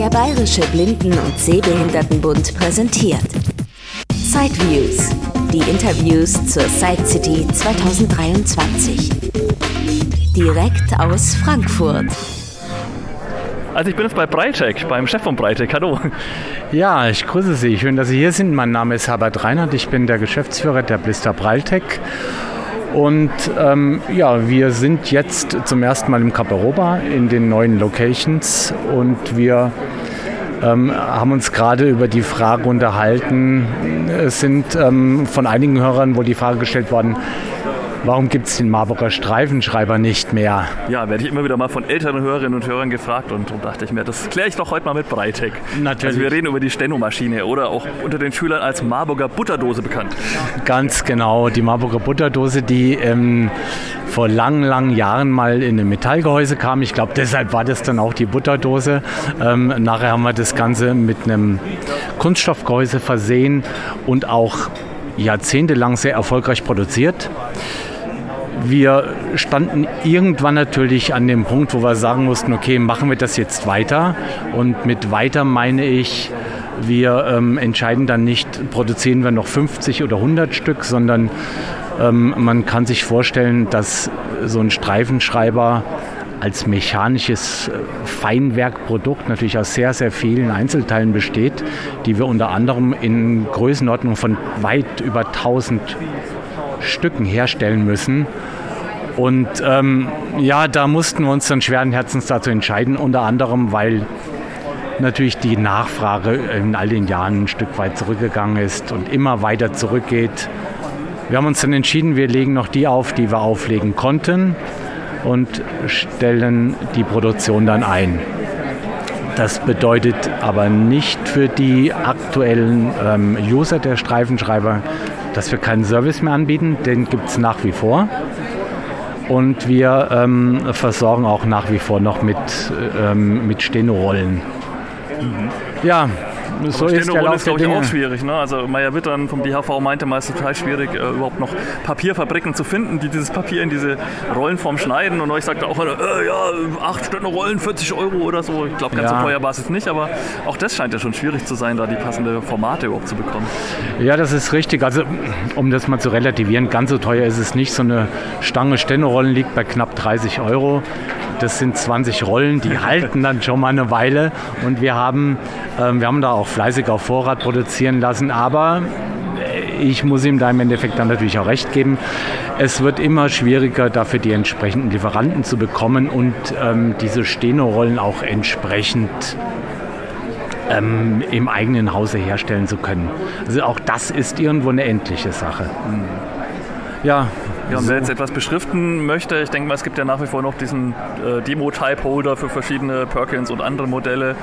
Der Bayerische Blinden- und Sehbehindertenbund präsentiert Sideviews, die Interviews zur Side City 2023. Direkt aus Frankfurt. Also ich bin jetzt bei Breitec, beim Chef von Breitec. Hallo. Ja, ich grüße Sie. Schön, dass Sie hier sind. Mein Name ist Herbert Reinhardt. Ich bin der Geschäftsführer der Blister Breitec. Und ähm, ja, wir sind jetzt zum ersten Mal im Caparoba in den neuen Locations und wir ähm, haben uns gerade über die Frage unterhalten. Es sind ähm, von einigen Hörern wohl die Frage gestellt worden, Warum gibt es den Marburger Streifenschreiber nicht mehr? Ja, werde ich immer wieder mal von älteren Hörerinnen und Hörern gefragt und darum dachte ich mir, das kläre ich doch heute mal mit Breitec. Natürlich. Also wir reden über die Stenomaschine oder auch unter den Schülern als Marburger Butterdose bekannt. Ganz genau, die Marburger Butterdose, die ähm, vor langen, langen Jahren mal in ein Metallgehäuse kam. Ich glaube, deshalb war das dann auch die Butterdose. Ähm, nachher haben wir das Ganze mit einem Kunststoffgehäuse versehen und auch jahrzehntelang sehr erfolgreich produziert. Wir standen irgendwann natürlich an dem Punkt, wo wir sagen mussten, okay, machen wir das jetzt weiter. Und mit weiter meine ich, wir ähm, entscheiden dann nicht, produzieren wir noch 50 oder 100 Stück, sondern ähm, man kann sich vorstellen, dass so ein Streifenschreiber als mechanisches äh, Feinwerkprodukt natürlich aus sehr, sehr vielen Einzelteilen besteht, die wir unter anderem in Größenordnung von weit über 1000 Stücken herstellen müssen. Und ähm, ja, da mussten wir uns dann schweren Herzens dazu entscheiden, unter anderem, weil natürlich die Nachfrage in all den Jahren ein Stück weit zurückgegangen ist und immer weiter zurückgeht. Wir haben uns dann entschieden, wir legen noch die auf, die wir auflegen konnten und stellen die Produktion dann ein. Das bedeutet aber nicht für die aktuellen ähm, User der Streifenschreiber, dass wir keinen Service mehr anbieten. Den gibt es nach wie vor. Und wir ähm, versorgen auch nach wie vor noch mit, ähm, mit Stenorollen. Mhm. Ja, so Aber ist der Lauf ist, glaube ich, Dinge. auch schwierig. Ne? Also Meier Wittern vom BHV meinte mal, es ist total schwierig, äh, überhaupt noch Papierfabriken zu finden, die dieses Papier in diese Rollenform schneiden. Und euch sagte auch äh, ja, acht Stände Rollen, 40 Euro oder so. Ich glaube, ganz Ja. so teuer war es jetzt nicht, aber auch das scheint ja schon schwierig zu sein, da die passende Formate überhaupt zu bekommen. Ja, das ist richtig. Also, um das mal zu relativieren, ganz so teuer ist es nicht. So eine Stange Stenorollen liegt bei knapp 30 Euro. Das sind 20 Rollen, die halten dann schon mal eine Weile. Und wir haben, ähm, wir haben da auch fleißig auf Vorrat produzieren lassen. Aber äh, ich muss ihm da im Endeffekt dann natürlich auch recht geben. Es wird immer schwieriger, dafür die entsprechenden Lieferanten zu bekommen und ähm, diese Stenorollen auch entsprechend ähm, im eigenen Hause herstellen zu können. Also auch das ist irgendwo eine endliche Sache. Ja, Ja, und wer jetzt etwas beschriften möchte, ich denke mal, es gibt ja nach wie vor noch diesen äh, Demo-Type-Holder für verschiedene Perkins und andere Modelle.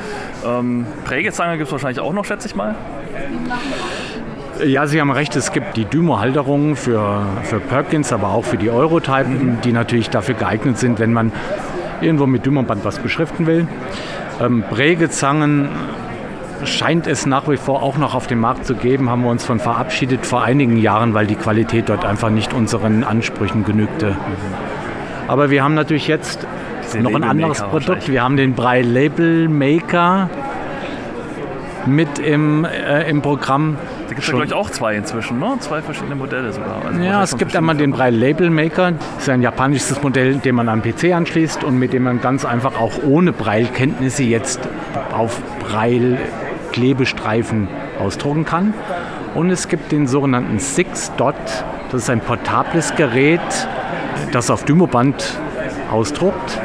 Ähm, Prägezange gibt es wahrscheinlich auch noch, schätze ich mal. Ja, Sie haben recht, es gibt die Dymo-Halterungen für, für Perkins, aber auch für die Eurotype, die natürlich dafür geeignet sind, wenn man irgendwo mit Dymo-Band was beschriften will. Ähm, Prägezangen scheint es nach wie vor auch noch auf dem Markt zu geben, haben wir uns von verabschiedet vor einigen Jahren, weil die Qualität dort einfach nicht unseren Ansprüchen genügte. Aber wir haben natürlich jetzt Diese noch ein anderes Produkt. Wir haben den Brei Label Maker mit im, äh, im Programm. Da gibt es ja, glaube ich, auch zwei inzwischen, ne? Zwei verschiedene Modelle sogar. Also Ja, es gibt einmal den Brei Label Maker. Das ist ein japanisches Modell, den man am PC anschließt und mit dem man ganz einfach auch ohne Braillekenntnisse jetzt auf Braille Klebestreifen ausdrucken kann. Und es gibt den sogenannten Six Dot. Das ist ein portables Gerät, das auf Dymoband ausdruckt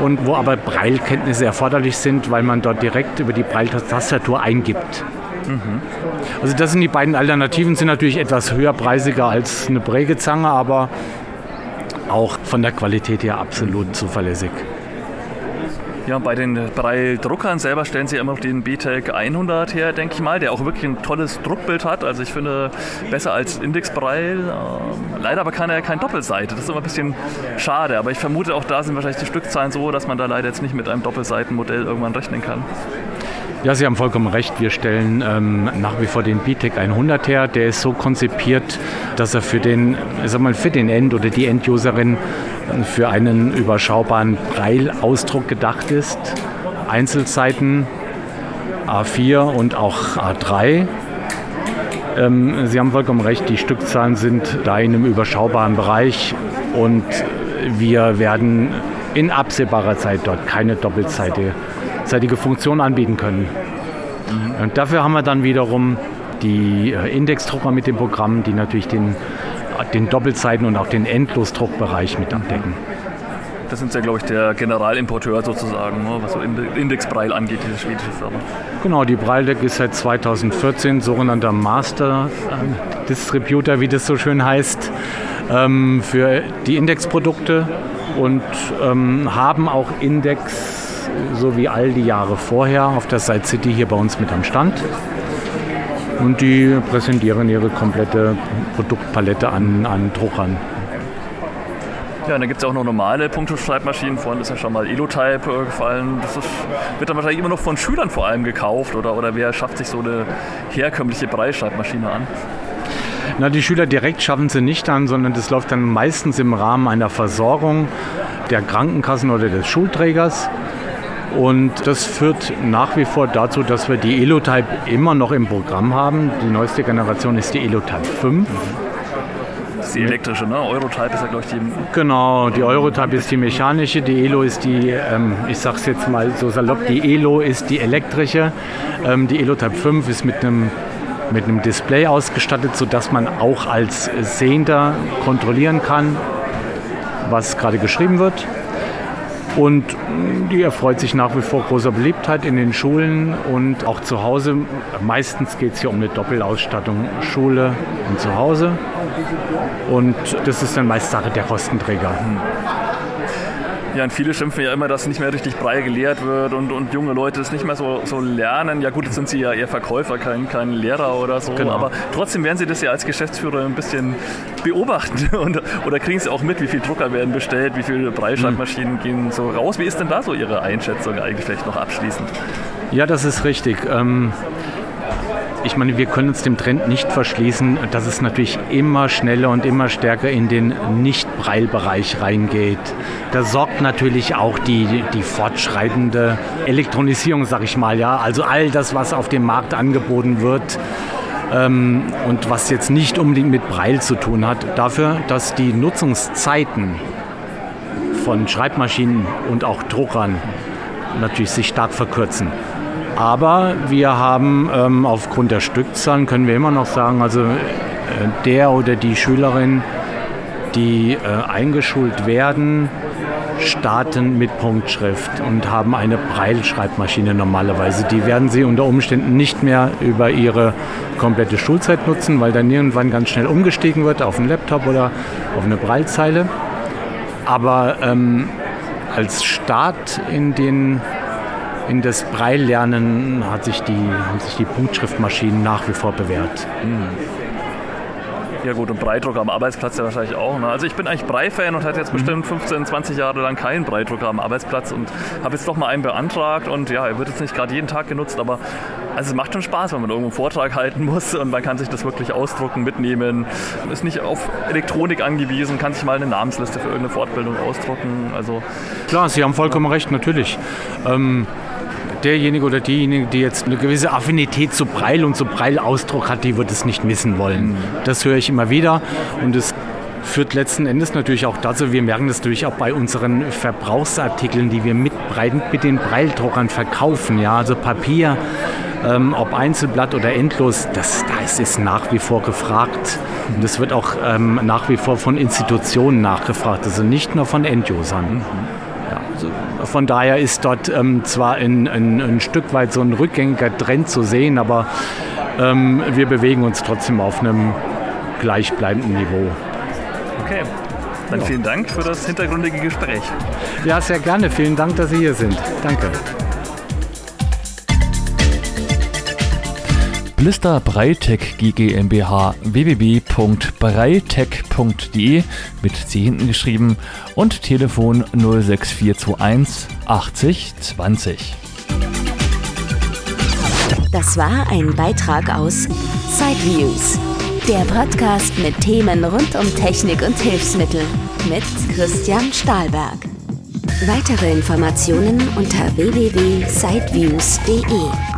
und wo aber Braillekenntnisse erforderlich sind, weil man dort direkt über die Braille-Tastatur eingibt. Also das sind die beiden Alternativen, sind natürlich etwas höherpreisiger als eine Prägezange, aber auch von der Qualität her absolut zuverlässig. Ja, bei den Braille-Druckern selber stellen sie immer noch den BTEC 100 her, denke ich mal, der auch wirklich ein tolles Druckbild hat. Also ich finde, besser als Index Braille. Ähm, leider aber kann er kein Doppelseite. Das ist immer ein bisschen schade. Aber ich vermute, auch da sind wahrscheinlich die Stückzahlen so, dass man da leider jetzt nicht mit einem Doppelseitenmodell irgendwann rechnen kann. Ja, Sie haben vollkommen recht. Wir stellen ähm, nach wie vor den BTEC 100 her. Der ist so konzipiert, dass er für den, sag mal, für den End- oder die Enduserin für einen überschaubaren Braille-Ausdruck gedacht ist. Einzelseiten A4 und auch A3. Ähm, Sie haben vollkommen recht, die Stückzahlen sind da in einem überschaubaren Bereich und wir werden in absehbarer Zeit dort keine doppelseitige Funktion anbieten können. Mhm. Und dafür haben wir dann wiederum die äh, Indexdrucker mit dem Programm, die natürlich den, den Doppelseiten und auch den Endlosdruckbereich mit abdecken. Das sind ja, glaube ich, der Generalimporteur sozusagen, ne, was so Indexbreil angeht, diese schwedische Firma. Genau, die Breildeck ist seit 2014 sogenannter Master äh, Distributor, wie das so schön heißt, ähm, für die Indexprodukte und ähm, haben auch Index so wie all die Jahre vorher auf der Side City hier bei uns mit am Stand. Und die präsentieren ihre komplette Produktpalette an, an Druckern. Ja, und dann gibt es auch noch normale Punkteschreibmaschinen. Vorhin ist ja schon mal Elotype äh, gefallen. Das ist, wird dann wahrscheinlich immer noch von Schülern vor allem gekauft. Oder, oder wer schafft sich so eine herkömmliche Breitschreibmaschine an? Na, die Schüler direkt schaffen sie nicht an, sondern das läuft dann meistens im Rahmen einer Versorgung der Krankenkassen oder des Schulträgers. Und das führt nach wie vor dazu, dass wir die Elotype immer noch im Programm haben. Die neueste Generation ist die Elotype 5 ist die elektrische, ne? Eurotype ist ja, glaube ich, die. Genau, die Eurotype ist die mechanische, die Elo ist die, ähm, ich sag's jetzt mal so salopp, die Elo ist die elektrische. Ähm, die Elotype 5 ist mit einem mit einem Display ausgestattet, sodass man auch als Sehender kontrollieren kann, was gerade geschrieben wird. Und die erfreut sich nach wie vor großer Beliebtheit in den Schulen und auch zu Hause. Meistens geht es hier um eine Doppelausstattung Schule und zu Hause. Und das ist dann meist Sache der Kostenträger. Ja, und viele schimpfen ja immer, dass nicht mehr richtig Brei gelehrt wird und, und junge Leute es nicht mehr so, so lernen. Ja gut, jetzt sind sie ja eher Verkäufer, kein, kein Lehrer oder so. Genau. Aber trotzdem werden sie das ja als Geschäftsführer ein bisschen beobachten. Und, oder kriegen sie auch mit, wie viele Drucker werden bestellt, wie viele Breischreibmaschinen mhm. gehen so raus. Wie ist denn da so Ihre Einschätzung eigentlich vielleicht noch abschließend? Ja, das ist richtig. Ähm ich meine, wir können uns dem Trend nicht verschließen, dass es natürlich immer schneller und immer stärker in den Nicht-Breil-Bereich reingeht. Da sorgt natürlich auch die, die fortschreitende Elektronisierung, sag ich mal, ja. Also all das, was auf dem Markt angeboten wird, ähm, und was jetzt nicht unbedingt mit Breil zu tun hat, dafür, dass die Nutzungszeiten von Schreibmaschinen und auch Druckern natürlich sich stark verkürzen. Aber wir haben ähm, aufgrund der Stückzahlen, können wir immer noch sagen, also äh, der oder die Schülerin, die äh, eingeschult werden, starten mit Punktschrift und haben eine Breilschreibmaschine normalerweise. Die werden sie unter Umständen nicht mehr über ihre komplette Schulzeit nutzen, weil dann irgendwann ganz schnell umgestiegen wird auf einen Laptop oder auf eine Breilzeile. Aber ähm, als Start in den in das Breillernen hat sich die, haben sich die Punktschriftmaschinen nach wie vor bewährt. Mhm. Ja gut, und Breidrucker am Arbeitsplatz ja wahrscheinlich auch. Ne? Also ich bin eigentlich Brei-Fan und hatte jetzt bestimmt 15, 20 Jahre lang keinen Breidrucker am Arbeitsplatz und habe jetzt doch mal einen beantragt und ja, er wird jetzt nicht gerade jeden Tag genutzt, aber also es macht schon Spaß, wenn man irgendwo einen Vortrag halten muss und man kann sich das wirklich ausdrucken, mitnehmen. Man ist nicht auf Elektronik angewiesen, kann sich mal eine Namensliste für irgendeine Fortbildung ausdrucken. Also, Klar, Sie haben vollkommen recht, natürlich. Ähm, derjenige oder diejenige, die jetzt eine gewisse Affinität zu Breil und zu Breilausdruck hat, die wird es nicht missen wollen. Das höre ich immer wieder und es führt letzten Endes natürlich auch dazu, wir merken das natürlich auch bei unseren Verbrauchsartikeln, die wir mit, mit den Breildruckern verkaufen, ja, also Papier, ähm, ob Einzelblatt oder endlos, das, das ist nach wie vor gefragt. Und das wird auch ähm, nach wie vor von Institutionen nachgefragt, also nicht nur von Endusern. Ja, also von daher ist dort ähm, zwar ein, ein, ein, Stück weit so ein rückgängiger Trend zu sehen, aber ähm, wir bewegen uns trotzdem auf einem gleichbleibenden Niveau. Okay. Dann vielen Dank für das hintergründige Gespräch. Ja, sehr gerne. Vielen Dank, dass Sie hier sind. Danke. Blister Breitech GmbH www.breitech.de mit C hinten geschrieben und Telefon 06421 80 20. Das war ein Beitrag aus Sideviews, der Podcast mit Themen rund um Technik und Hilfsmittel mit Christian Stahlberg. Weitere Informationen unter www.sideviews.de.